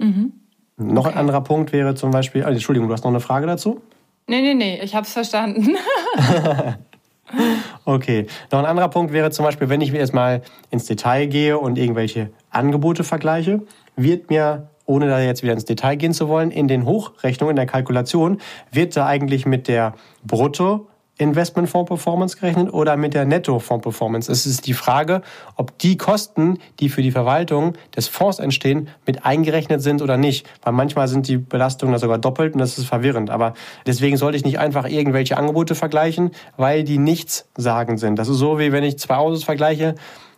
Mhm. Noch okay. ein anderer Punkt wäre zum Beispiel, also Entschuldigung, du hast noch eine Frage dazu? Nee, nee, nee, ich habe es verstanden. okay, noch ein anderer Punkt wäre zum Beispiel, wenn ich jetzt mal ins Detail gehe und irgendwelche Angebote vergleiche, wird mir ohne da jetzt wieder ins Detail gehen zu wollen, in den Hochrechnungen, in der Kalkulation, wird da eigentlich mit der Brutto Investmentfonds-Performance gerechnet oder mit der Netto-Fonds-Performance? Es ist die Frage, ob die Kosten, die für die Verwaltung des Fonds entstehen, mit eingerechnet sind oder nicht. Weil manchmal sind die Belastungen da sogar doppelt und das ist verwirrend. Aber deswegen sollte ich nicht einfach irgendwelche Angebote vergleichen, weil die nichts sagen sind. Das ist so, wie wenn ich zwei Autos vergleiche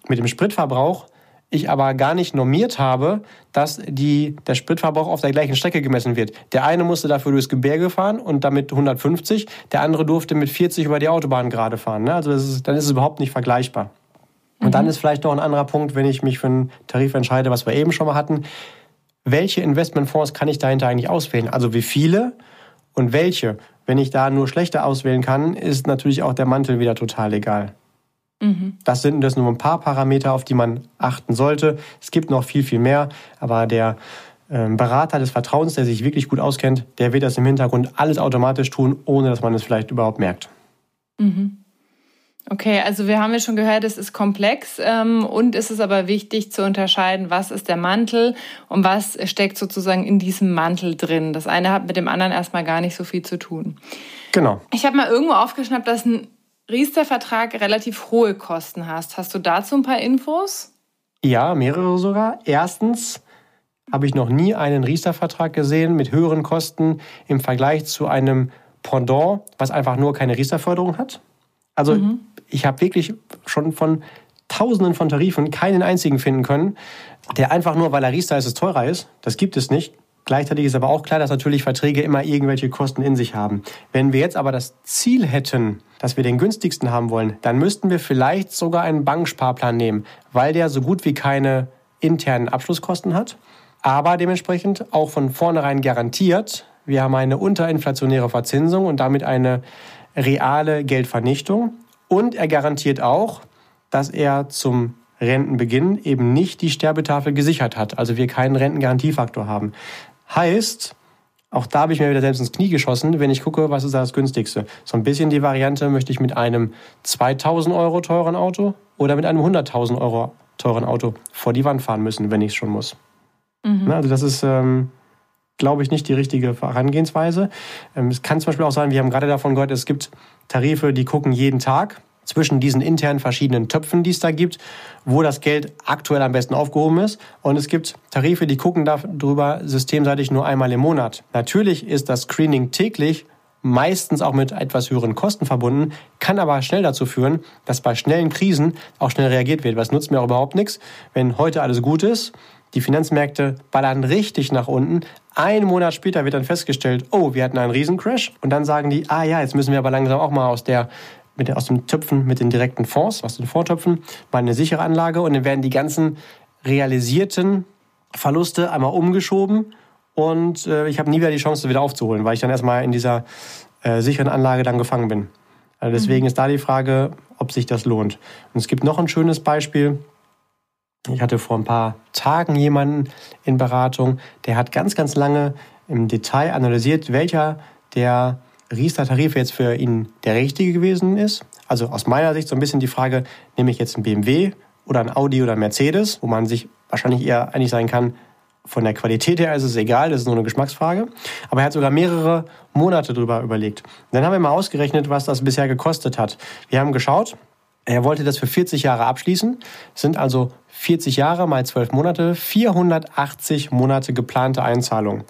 mit dem Spritverbrauch ich aber gar nicht normiert habe, dass die, der Spritverbrauch auf der gleichen Strecke gemessen wird. Der eine musste dafür durchs Gebirge fahren und damit 150, der andere durfte mit 40 über die Autobahn gerade fahren. Ne? Also ist, dann ist es überhaupt nicht vergleichbar. Und mhm. dann ist vielleicht noch ein anderer Punkt, wenn ich mich für einen Tarif entscheide, was wir eben schon mal hatten. Welche Investmentfonds kann ich dahinter eigentlich auswählen? Also wie viele und welche? Wenn ich da nur schlechte auswählen kann, ist natürlich auch der Mantel wieder total egal. Mhm. Das sind das nur ein paar Parameter, auf die man achten sollte. Es gibt noch viel, viel mehr, aber der ähm, Berater des Vertrauens, der sich wirklich gut auskennt, der wird das im Hintergrund alles automatisch tun, ohne dass man es vielleicht überhaupt merkt. Mhm. Okay, also wir haben ja schon gehört, es ist komplex ähm, und es ist aber wichtig zu unterscheiden, was ist der Mantel und was steckt sozusagen in diesem Mantel drin. Das eine hat mit dem anderen erstmal gar nicht so viel zu tun. Genau. Ich habe mal irgendwo aufgeschnappt, dass ein Riester-Vertrag relativ hohe Kosten hast. Hast du dazu ein paar Infos? Ja, mehrere sogar. Erstens habe ich noch nie einen Riester-Vertrag gesehen mit höheren Kosten im Vergleich zu einem Pendant, was einfach nur keine Riester-Förderung hat. Also mhm. ich habe wirklich schon von Tausenden von Tarifen keinen einzigen finden können, der einfach nur, weil er Riester ist, es teurer ist. Das gibt es nicht. Gleichzeitig ist aber auch klar, dass natürlich Verträge immer irgendwelche Kosten in sich haben. Wenn wir jetzt aber das Ziel hätten, dass wir den günstigsten haben wollen, dann müssten wir vielleicht sogar einen Banksparplan nehmen, weil der so gut wie keine internen Abschlusskosten hat, aber dementsprechend auch von vornherein garantiert, wir haben eine unterinflationäre Verzinsung und damit eine reale Geldvernichtung und er garantiert auch, dass er zum Rentenbeginn eben nicht die Sterbetafel gesichert hat, also wir keinen Rentengarantiefaktor haben. Heißt, auch da habe ich mir wieder selbst ins Knie geschossen, wenn ich gucke, was ist da das günstigste. So ein bisschen die Variante, möchte ich mit einem 2000 Euro teuren Auto oder mit einem 100.000 Euro teuren Auto vor die Wand fahren müssen, wenn ich es schon muss. Mhm. Also das ist, ähm, glaube ich, nicht die richtige Herangehensweise. Ähm, es kann zum Beispiel auch sein, wir haben gerade davon gehört, es gibt Tarife, die gucken jeden Tag zwischen diesen internen verschiedenen Töpfen, die es da gibt, wo das Geld aktuell am besten aufgehoben ist. Und es gibt Tarife, die gucken darüber systemseitig nur einmal im Monat. Natürlich ist das Screening täglich meistens auch mit etwas höheren Kosten verbunden, kann aber schnell dazu führen, dass bei schnellen Krisen auch schnell reagiert wird. Was nutzt mir auch überhaupt nichts, wenn heute alles gut ist, die Finanzmärkte ballern richtig nach unten. Ein Monat später wird dann festgestellt, oh, wir hatten einen Riesencrash. Und dann sagen die, ah ja, jetzt müssen wir aber langsam auch mal aus der mit, aus den Töpfen mit den direkten Fonds, aus den Vortöpfen, mal eine sichere Anlage und dann werden die ganzen realisierten Verluste einmal umgeschoben und äh, ich habe nie wieder die Chance, wieder aufzuholen, weil ich dann erstmal in dieser äh, sicheren Anlage dann gefangen bin. Also deswegen mhm. ist da die Frage, ob sich das lohnt. Und es gibt noch ein schönes Beispiel. Ich hatte vor ein paar Tagen jemanden in Beratung, der hat ganz, ganz lange im Detail analysiert, welcher der Riester-Tarif jetzt für ihn der richtige gewesen ist. Also aus meiner Sicht so ein bisschen die Frage, nehme ich jetzt einen BMW oder ein Audi oder ein Mercedes, wo man sich wahrscheinlich eher einig sein kann, von der Qualität her ist es egal, das ist nur eine Geschmacksfrage. Aber er hat sogar mehrere Monate drüber überlegt. dann haben wir mal ausgerechnet, was das bisher gekostet hat. Wir haben geschaut, er wollte das für 40 Jahre abschließen. Das sind also 40 Jahre mal 12 Monate, 480 Monate geplante Einzahlung.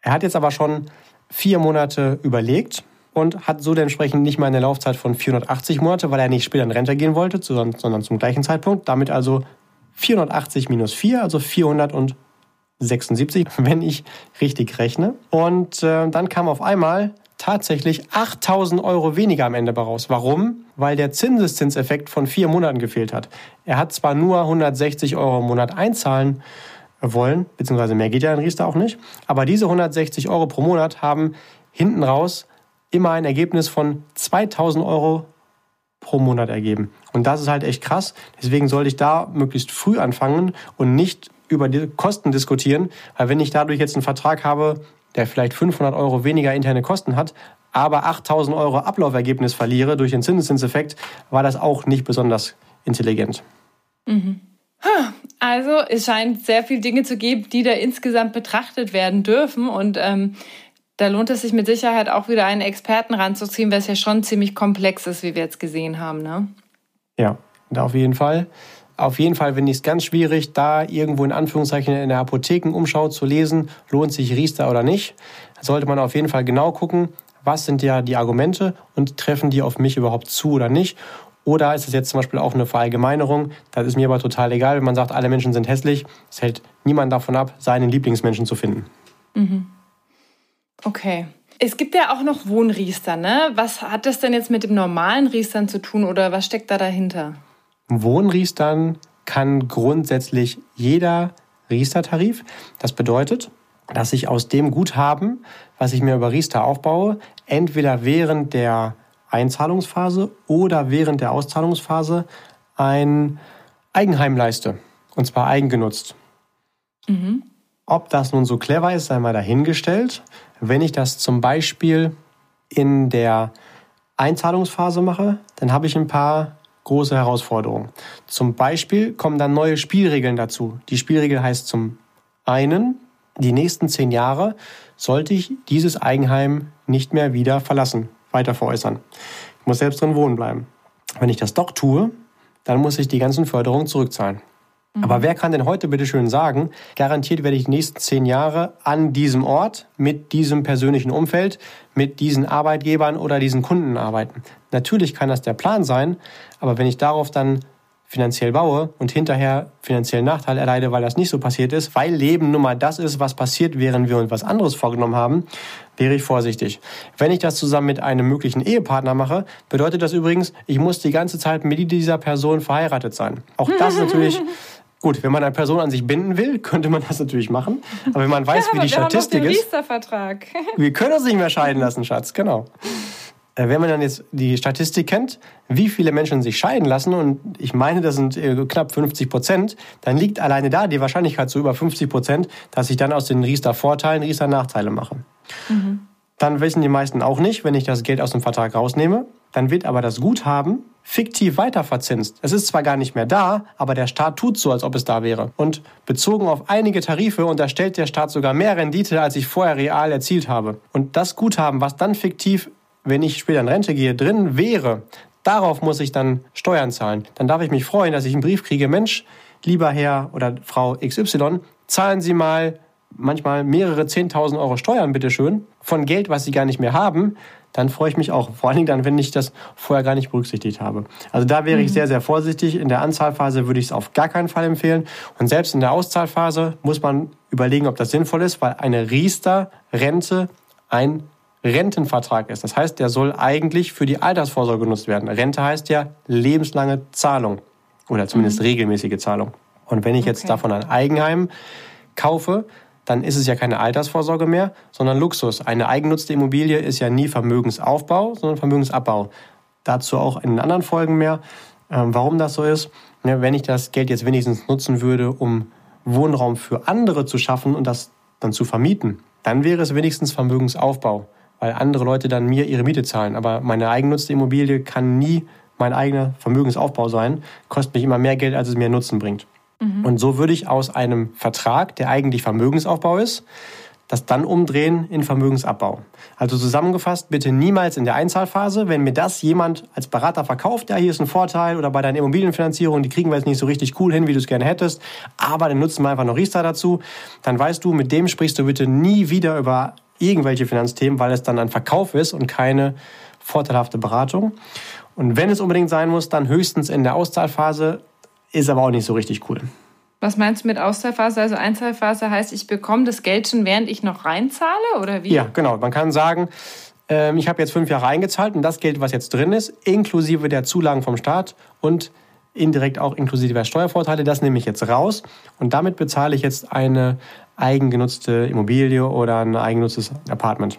Er hat jetzt aber schon vier Monate überlegt und hat so dementsprechend nicht mal eine Laufzeit von 480 Monate, weil er nicht später in Rente gehen wollte, sondern zum gleichen Zeitpunkt. Damit also 480 minus 4, also 400 und 76, wenn ich richtig rechne. Und äh, dann kam auf einmal tatsächlich 8000 Euro weniger am Ende raus. Warum? Weil der Zinseszinseffekt von vier Monaten gefehlt hat. Er hat zwar nur 160 Euro im Monat einzahlen wollen, beziehungsweise mehr geht ja in Riester auch nicht, aber diese 160 Euro pro Monat haben hinten raus immer ein Ergebnis von 2000 Euro pro Monat ergeben. Und das ist halt echt krass. Deswegen sollte ich da möglichst früh anfangen und nicht über die Kosten diskutieren, weil wenn ich dadurch jetzt einen Vertrag habe, der vielleicht 500 Euro weniger interne Kosten hat, aber 8000 Euro Ablaufergebnis verliere durch den Zinseszinseffekt, war das auch nicht besonders intelligent. Mhm. Also es scheint sehr viele Dinge zu geben, die da insgesamt betrachtet werden dürfen und ähm, da lohnt es sich mit Sicherheit auch wieder einen Experten ranzuziehen, weil es ja schon ziemlich komplex ist, wie wir jetzt gesehen haben. Ne? Ja, auf jeden Fall. Auf jeden Fall finde ich es ganz schwierig, da irgendwo in Anführungszeichen in der Apothekenumschau zu lesen, lohnt sich Riester oder nicht. Da sollte man auf jeden Fall genau gucken, was sind ja die Argumente und treffen die auf mich überhaupt zu oder nicht. Oder ist es jetzt zum Beispiel auch eine Verallgemeinerung? Das ist mir aber total egal, wenn man sagt, alle Menschen sind hässlich. Es hält niemand davon ab, seinen Lieblingsmenschen zu finden. Mhm. Okay. Es gibt ja auch noch Wohnriester, ne? Was hat das denn jetzt mit dem normalen Riestern zu tun oder was steckt da dahinter? Wohnriestern kann grundsätzlich jeder Riester-Tarif. Das bedeutet, dass ich aus dem Guthaben, was ich mir über Riester aufbaue, entweder während der Einzahlungsphase oder während der Auszahlungsphase ein Eigenheim leiste. Und zwar eigengenutzt. Mhm. Ob das nun so clever ist, sei mal dahingestellt. Wenn ich das zum Beispiel in der Einzahlungsphase mache, dann habe ich ein paar große Herausforderungen. Zum Beispiel kommen dann neue Spielregeln dazu. Die Spielregel heißt zum einen, die nächsten zehn Jahre sollte ich dieses Eigenheim nicht mehr wieder verlassen, weiter veräußern. Ich muss selbst drin wohnen bleiben. Wenn ich das doch tue, dann muss ich die ganzen Förderungen zurückzahlen. Mhm. Aber wer kann denn heute bitte schön sagen, garantiert werde ich die nächsten zehn Jahre an diesem Ort, mit diesem persönlichen Umfeld, mit diesen Arbeitgebern oder diesen Kunden arbeiten? Natürlich kann das der Plan sein, aber wenn ich darauf dann finanziell baue und hinterher finanziellen Nachteil erleide, weil das nicht so passiert ist, weil Leben nun mal das ist, was passiert, während wir uns was anderes vorgenommen haben, wäre ich vorsichtig. Wenn ich das zusammen mit einem möglichen Ehepartner mache, bedeutet das übrigens, ich muss die ganze Zeit mit dieser Person verheiratet sein. Auch das ist natürlich Gut, wenn man eine Person an sich binden will, könnte man das natürlich machen. Aber wenn man weiß, ja, wie die Statistik ist. Vertrag. wir können uns nicht mehr scheiden lassen, Schatz, genau. Äh, wenn man dann jetzt die Statistik kennt, wie viele Menschen sich scheiden lassen, und ich meine, das sind äh, knapp 50 Prozent, dann liegt alleine da die Wahrscheinlichkeit zu über 50 Prozent, dass ich dann aus den Riester-Vorteilen Riester-Nachteile mache. Mhm. Dann wissen die meisten auch nicht, wenn ich das Geld aus dem Vertrag rausnehme, dann wird aber das Guthaben fiktiv weiterverzinst. Es ist zwar gar nicht mehr da, aber der Staat tut so, als ob es da wäre. Und bezogen auf einige Tarife unterstellt der Staat sogar mehr Rendite, als ich vorher real erzielt habe. Und das Guthaben, was dann fiktiv, wenn ich später in Rente gehe, drin wäre, darauf muss ich dann Steuern zahlen. Dann darf ich mich freuen, dass ich einen Brief kriege, Mensch, lieber Herr oder Frau XY, zahlen Sie mal manchmal mehrere 10.000 Euro Steuern, bitteschön, von Geld, was Sie gar nicht mehr haben, dann freue ich mich auch. Vor allen Dingen dann, wenn ich das vorher gar nicht berücksichtigt habe. Also da wäre mhm. ich sehr, sehr vorsichtig. In der Anzahlphase würde ich es auf gar keinen Fall empfehlen. Und selbst in der Auszahlphase muss man überlegen, ob das sinnvoll ist, weil eine Riester-Rente ein Rentenvertrag ist. Das heißt, der soll eigentlich für die Altersvorsorge genutzt werden. Rente heißt ja lebenslange Zahlung oder zumindest mhm. regelmäßige Zahlung. Und wenn ich okay. jetzt davon ein Eigenheim kaufe, dann ist es ja keine Altersvorsorge mehr, sondern Luxus. Eine eigennutzte Immobilie ist ja nie Vermögensaufbau, sondern Vermögensabbau. Dazu auch in anderen Folgen mehr, ähm, warum das so ist. wenn ich das Geld jetzt wenigstens nutzen würde, um Wohnraum für andere zu schaffen und das dann zu vermieten, dann wäre es wenigstens Vermögensaufbau, weil andere Leute dann mir ihre Miete zahlen. Aber meine eigennutzte Immobilie kann nie mein eigener Vermögensaufbau sein, kostet mich immer mehr Geld, als es mir Nutzen bringt. Mhm. Und so würde ich aus einem Vertrag, der eigentlich Vermögensaufbau ist, das dann umdrehen in Vermögensabbau. Also zusammengefasst, bitte niemals in der Einzahlphase, wenn mir das jemand als Berater verkauft, ja, hier ist ein Vorteil oder bei deiner Immobilienfinanzierung, die kriegen wir jetzt nicht so richtig cool hin, wie du es gerne hättest, aber dann nutzen wir einfach noch Riester dazu, dann weißt du, mit dem sprichst du bitte nie wieder über irgendwelche Finanzthemen, weil es dann ein Verkauf ist und keine vorteilhafte Beratung. Und wenn es unbedingt sein muss, dann höchstens in der Auszahlphase ist aber auch nicht so richtig cool. Was meinst du mit Auszahlphase? Also Einzahlphase heißt, ich bekomme das Geld schon, während ich noch reinzahle oder wie? Ja, genau. Man kann sagen, ähm, ich habe jetzt fünf Jahre eingezahlt und das Geld, was jetzt drin ist, inklusive der Zulagen vom Staat und indirekt auch inklusive der Steuervorteile, das nehme ich jetzt raus und damit bezahle ich jetzt eine eigengenutzte Immobilie oder ein eigengenutztes Apartment.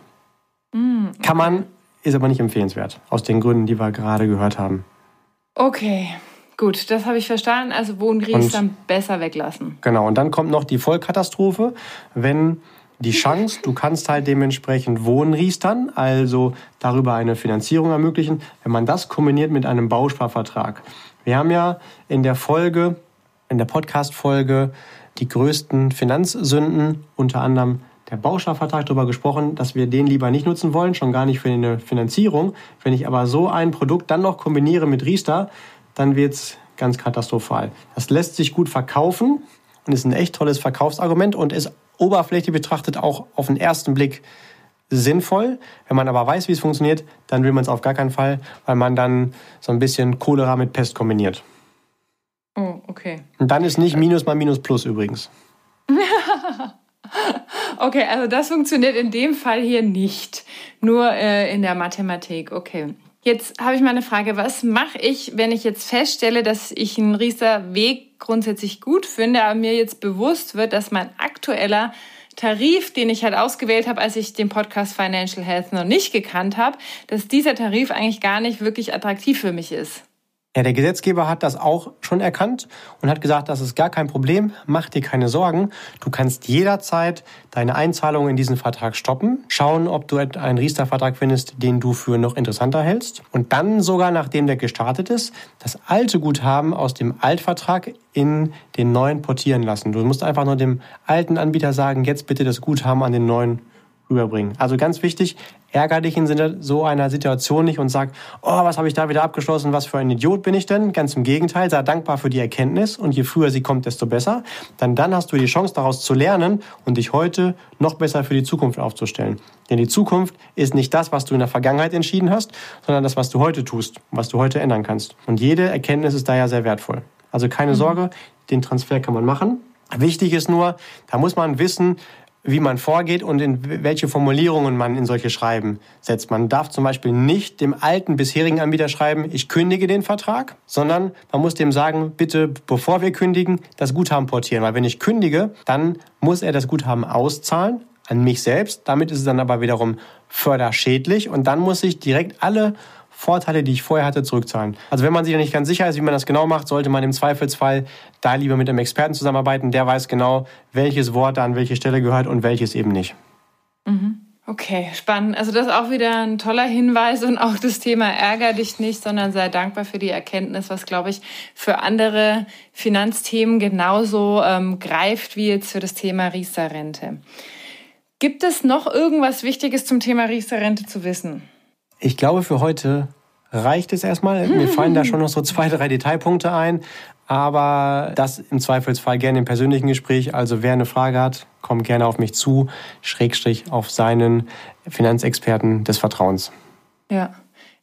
Mm, okay. Kann man, ist aber nicht empfehlenswert, aus den Gründen, die wir gerade gehört haben. Okay. Gut, das habe ich verstanden. Also Wohngries dann besser weglassen. Genau, und dann kommt noch die Vollkatastrophe, wenn die Chance, du kannst halt dementsprechend Wohnriestern, also darüber eine Finanzierung ermöglichen, wenn man das kombiniert mit einem Bausparvertrag. Wir haben ja in der Folge, in der Podcast-Folge die größten Finanzsünden, unter anderem der Bausparvertrag darüber gesprochen, dass wir den lieber nicht nutzen wollen, schon gar nicht für eine Finanzierung. Wenn ich aber so ein Produkt dann noch kombiniere mit Riester, dann wird es ganz katastrophal. Das lässt sich gut verkaufen und ist ein echt tolles Verkaufsargument und ist oberflächlich betrachtet auch auf den ersten Blick sinnvoll. Wenn man aber weiß, wie es funktioniert, dann will man es auf gar keinen Fall, weil man dann so ein bisschen Cholera mit Pest kombiniert. Oh, okay. Und dann ist nicht Minus mal Minus Plus übrigens. okay, also das funktioniert in dem Fall hier nicht. Nur äh, in der Mathematik, okay. Jetzt habe ich mal eine Frage. Was mache ich, wenn ich jetzt feststelle, dass ich einen Riester Weg grundsätzlich gut finde, aber mir jetzt bewusst wird, dass mein aktueller Tarif, den ich halt ausgewählt habe, als ich den Podcast Financial Health noch nicht gekannt habe, dass dieser Tarif eigentlich gar nicht wirklich attraktiv für mich ist? Ja, der Gesetzgeber hat das auch schon erkannt und hat gesagt, das ist gar kein Problem, mach dir keine Sorgen. Du kannst jederzeit deine Einzahlung in diesen Vertrag stoppen, schauen, ob du einen Riester-Vertrag findest, den du für noch interessanter hältst und dann sogar, nachdem der gestartet ist, das alte Guthaben aus dem Altvertrag in den neuen portieren lassen. Du musst einfach nur dem alten Anbieter sagen, jetzt bitte das Guthaben an den neuen rüberbringen. Also ganz wichtig, ärger dich in so einer Situation nicht und sag, oh, was habe ich da wieder abgeschlossen, was für ein Idiot bin ich denn? Ganz im Gegenteil, sei dankbar für die Erkenntnis und je früher sie kommt, desto besser. Dann, dann hast du die Chance daraus zu lernen und dich heute noch besser für die Zukunft aufzustellen. Denn die Zukunft ist nicht das, was du in der Vergangenheit entschieden hast, sondern das, was du heute tust, was du heute ändern kannst. Und jede Erkenntnis ist daher sehr wertvoll. Also keine mhm. Sorge, den Transfer kann man machen. Wichtig ist nur, da muss man wissen, wie man vorgeht und in welche Formulierungen man in solche Schreiben setzt. Man darf zum Beispiel nicht dem alten bisherigen Anbieter schreiben, ich kündige den Vertrag, sondern man muss dem sagen, bitte, bevor wir kündigen, das Guthaben portieren. Weil wenn ich kündige, dann muss er das Guthaben auszahlen an mich selbst. Damit ist es dann aber wiederum förderschädlich und dann muss ich direkt alle Vorteile, die ich vorher hatte, zurückzahlen. Also wenn man sich nicht ganz sicher ist, wie man das genau macht, sollte man im Zweifelsfall da lieber mit einem Experten zusammenarbeiten. Der weiß genau, welches Wort an welche Stelle gehört und welches eben nicht. Mhm. Okay, spannend. Also das ist auch wieder ein toller Hinweis und auch das Thema ärger dich nicht, sondern sei dankbar für die Erkenntnis, was, glaube ich, für andere Finanzthemen genauso ähm, greift wie jetzt für das Thema Riester-Rente. Gibt es noch irgendwas Wichtiges zum Thema Riester-Rente zu wissen? Ich glaube, für heute reicht es erstmal. Mir fallen da schon noch so zwei, drei Detailpunkte ein. Aber das im Zweifelsfall gerne im persönlichen Gespräch. Also wer eine Frage hat, kommt gerne auf mich zu, Schrägstrich auf seinen Finanzexperten des Vertrauens. Ja.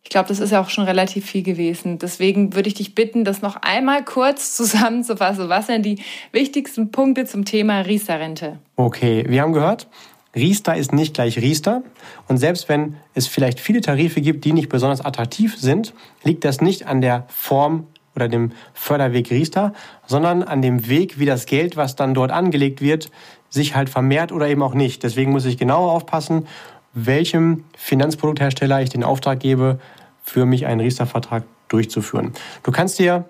Ich glaube, das ist ja auch schon relativ viel gewesen. Deswegen würde ich dich bitten, das noch einmal kurz zusammenzufassen. Was sind die wichtigsten Punkte zum Thema Riester-Rente? Okay, wir haben gehört, Riester ist nicht gleich Riester. Und selbst wenn es vielleicht viele Tarife gibt, die nicht besonders attraktiv sind, liegt das nicht an der Form oder dem Förderweg Riester, sondern an dem Weg, wie das Geld, was dann dort angelegt wird, sich halt vermehrt oder eben auch nicht. Deswegen muss ich genau aufpassen, welchem Finanzprodukthersteller ich den Auftrag gebe, für mich einen Riester-Vertrag durchzuführen. Du kannst dir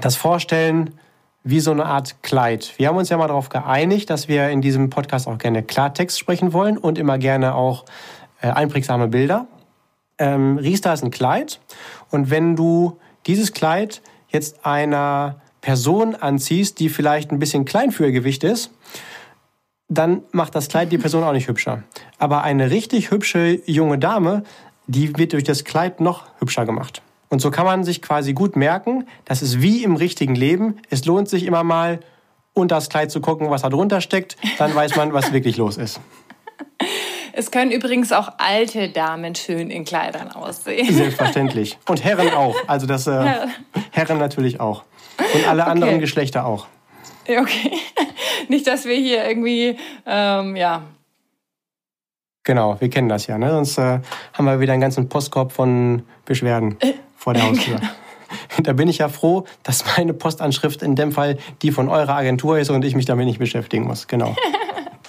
das vorstellen wie so eine Art Kleid. Wir haben uns ja mal darauf geeinigt, dass wir in diesem Podcast auch gerne Klartext sprechen wollen und immer gerne auch äh, einprägsame Bilder. Ähm, Riester ist ein Kleid und wenn du dieses Kleid jetzt einer Person anziehst, die vielleicht ein bisschen klein für ihr Gewicht ist, dann macht das Kleid die Person auch nicht hübscher. Aber eine richtig hübsche junge Dame, die wird durch das Kleid noch hübscher gemacht. Und so kann man sich quasi gut merken, das ist wie im richtigen Leben. Es lohnt sich immer mal unter das Kleid zu gucken, was da drunter steckt. Dann weiß man, was wirklich los ist. Es können übrigens auch alte Damen schön in Kleidern aussehen. Selbstverständlich. Und Herren auch. Also das äh, Herren natürlich auch. Und alle anderen okay. Geschlechter auch. Okay. Nicht, dass wir hier irgendwie, ähm, ja. Genau, wir kennen das ja. Ne? Sonst äh, haben wir wieder einen ganzen Postkorb von Beschwerden äh, vor der Haustür. da bin ich ja froh, dass meine Postanschrift in dem Fall die von eurer Agentur ist und ich mich damit nicht beschäftigen muss. Genau.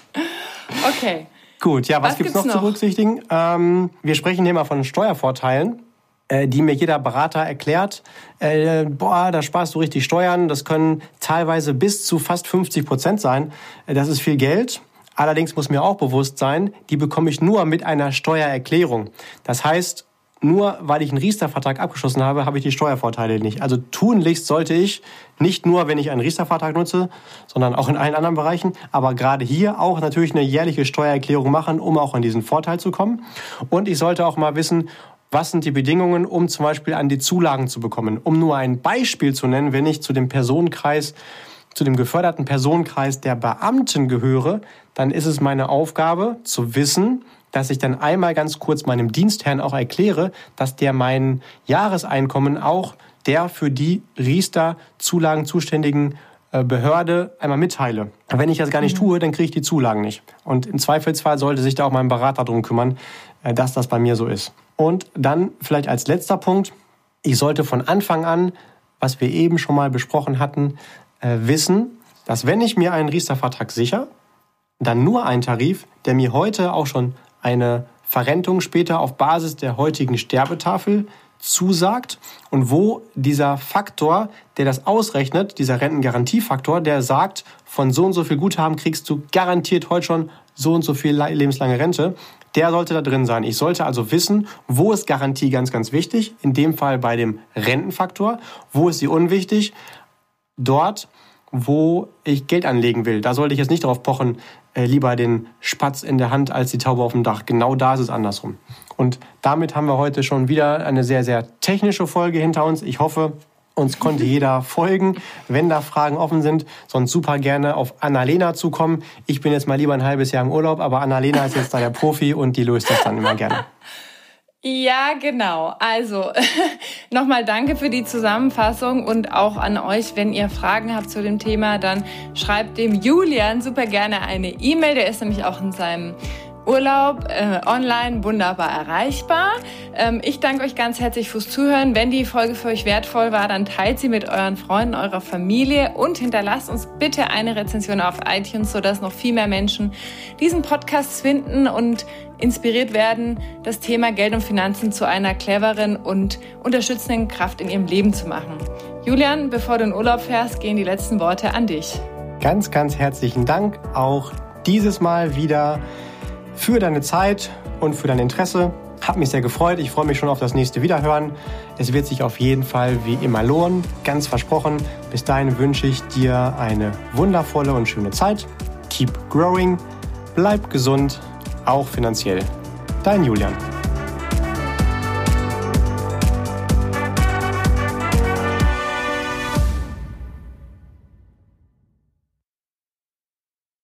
okay. Gut, ja, was, was gibt es noch, noch, zu berücksichtigen? Ähm, wir sprechen hier mal von Steuervorteilen, äh, die mir jeder Berater erklärt. Äh, boah, da sparst du richtig Steuern. Das können teilweise bis zu fast 50 Prozent sein. Äh, das ist viel Geld. Allerdings muss mir auch bewusst sein, die bekomme ich nur mit einer Steuererklärung. Das heißt, nur weil ich einen Riester-Vertrag abgeschlossen habe, habe ich die Steuervorteile nicht. Also tunlichst sollte ich nicht nur, wenn ich einen Riester-Vertrag nutze, sondern auch in allen anderen Bereichen, aber gerade hier auch natürlich eine jährliche Steuererklärung machen, um auch an diesen Vorteil zu kommen. Und ich sollte auch mal wissen, was sind die Bedingungen, um zum Beispiel an die Zulagen zu bekommen. Um nur ein Beispiel zu nennen, wenn ich zu dem Personenkreis, zu dem geförderten Personenkreis der Beamten gehöre, dann ist es meine Aufgabe zu wissen, dass ich dann einmal ganz kurz meinem Dienstherrn auch erkläre, dass der mein Jahreseinkommen auch der für die Riester-Zulagen zuständigen äh, Behörde einmal mitteile. Wenn ich das gar nicht mhm. tue, dann kriege ich die Zulagen nicht. Und im Zweifelsfall sollte sich da auch mein Berater darum kümmern, äh, dass das bei mir so ist. Und dann vielleicht als letzter Punkt, ich sollte von Anfang an, was wir eben schon mal besprochen hatten, äh, wissen, dass wenn ich mir einen Riester-Vertrag sichere, dann nur ein Tarif, der mir heute auch schon eine Verrentung später auf Basis der heutigen Sterbetafel zusagt und wo dieser Faktor, der das ausrechnet, dieser Rentengarantiefaktor, der sagt, von so und so viel Guthaben kriegst du garantiert heute schon so und so viel lebenslange Rente, der sollte da drin sein. Ich sollte also wissen, wo ist Garantie ganz, ganz wichtig, in dem Fall bei dem Rentenfaktor, wo ist sie unwichtig, dort, wo ich Geld anlegen will. Da sollte ich jetzt nicht darauf pochen, äh, lieber den Spatz in der Hand als die Taube auf dem Dach. Genau da ist es andersrum. Und damit haben wir heute schon wieder eine sehr, sehr technische Folge hinter uns. Ich hoffe, uns konnte jeder folgen. Wenn da Fragen offen sind, sonst super gerne auf Annalena zukommen. Ich bin jetzt mal lieber ein halbes Jahr im Urlaub, aber Annalena ist jetzt da der Profi und die löst das dann immer gerne. Ja, genau. Also nochmal danke für die Zusammenfassung und auch an euch, wenn ihr Fragen habt zu dem Thema, dann schreibt dem Julian super gerne eine E-Mail. Der ist nämlich auch in seinem Urlaub äh, online wunderbar erreichbar. Ähm, ich danke euch ganz herzlich fürs Zuhören. Wenn die Folge für euch wertvoll war, dann teilt sie mit euren Freunden, eurer Familie und hinterlasst uns bitte eine Rezension auf iTunes, sodass noch viel mehr Menschen diesen Podcast finden und inspiriert werden, das Thema Geld und Finanzen zu einer cleveren und unterstützenden Kraft in ihrem Leben zu machen. Julian, bevor du in Urlaub fährst, gehen die letzten Worte an dich. Ganz, ganz herzlichen Dank auch dieses Mal wieder für deine Zeit, und für dein Interesse. Hat mich sehr gefreut. Ich freue mich schon auf das nächste Wiederhören. Es wird sich auf jeden Fall wie immer lohnen. Ganz versprochen. Bis dahin wünsche ich dir eine wundervolle und schöne Zeit. Keep growing. Bleib gesund, auch finanziell. Dein Julian.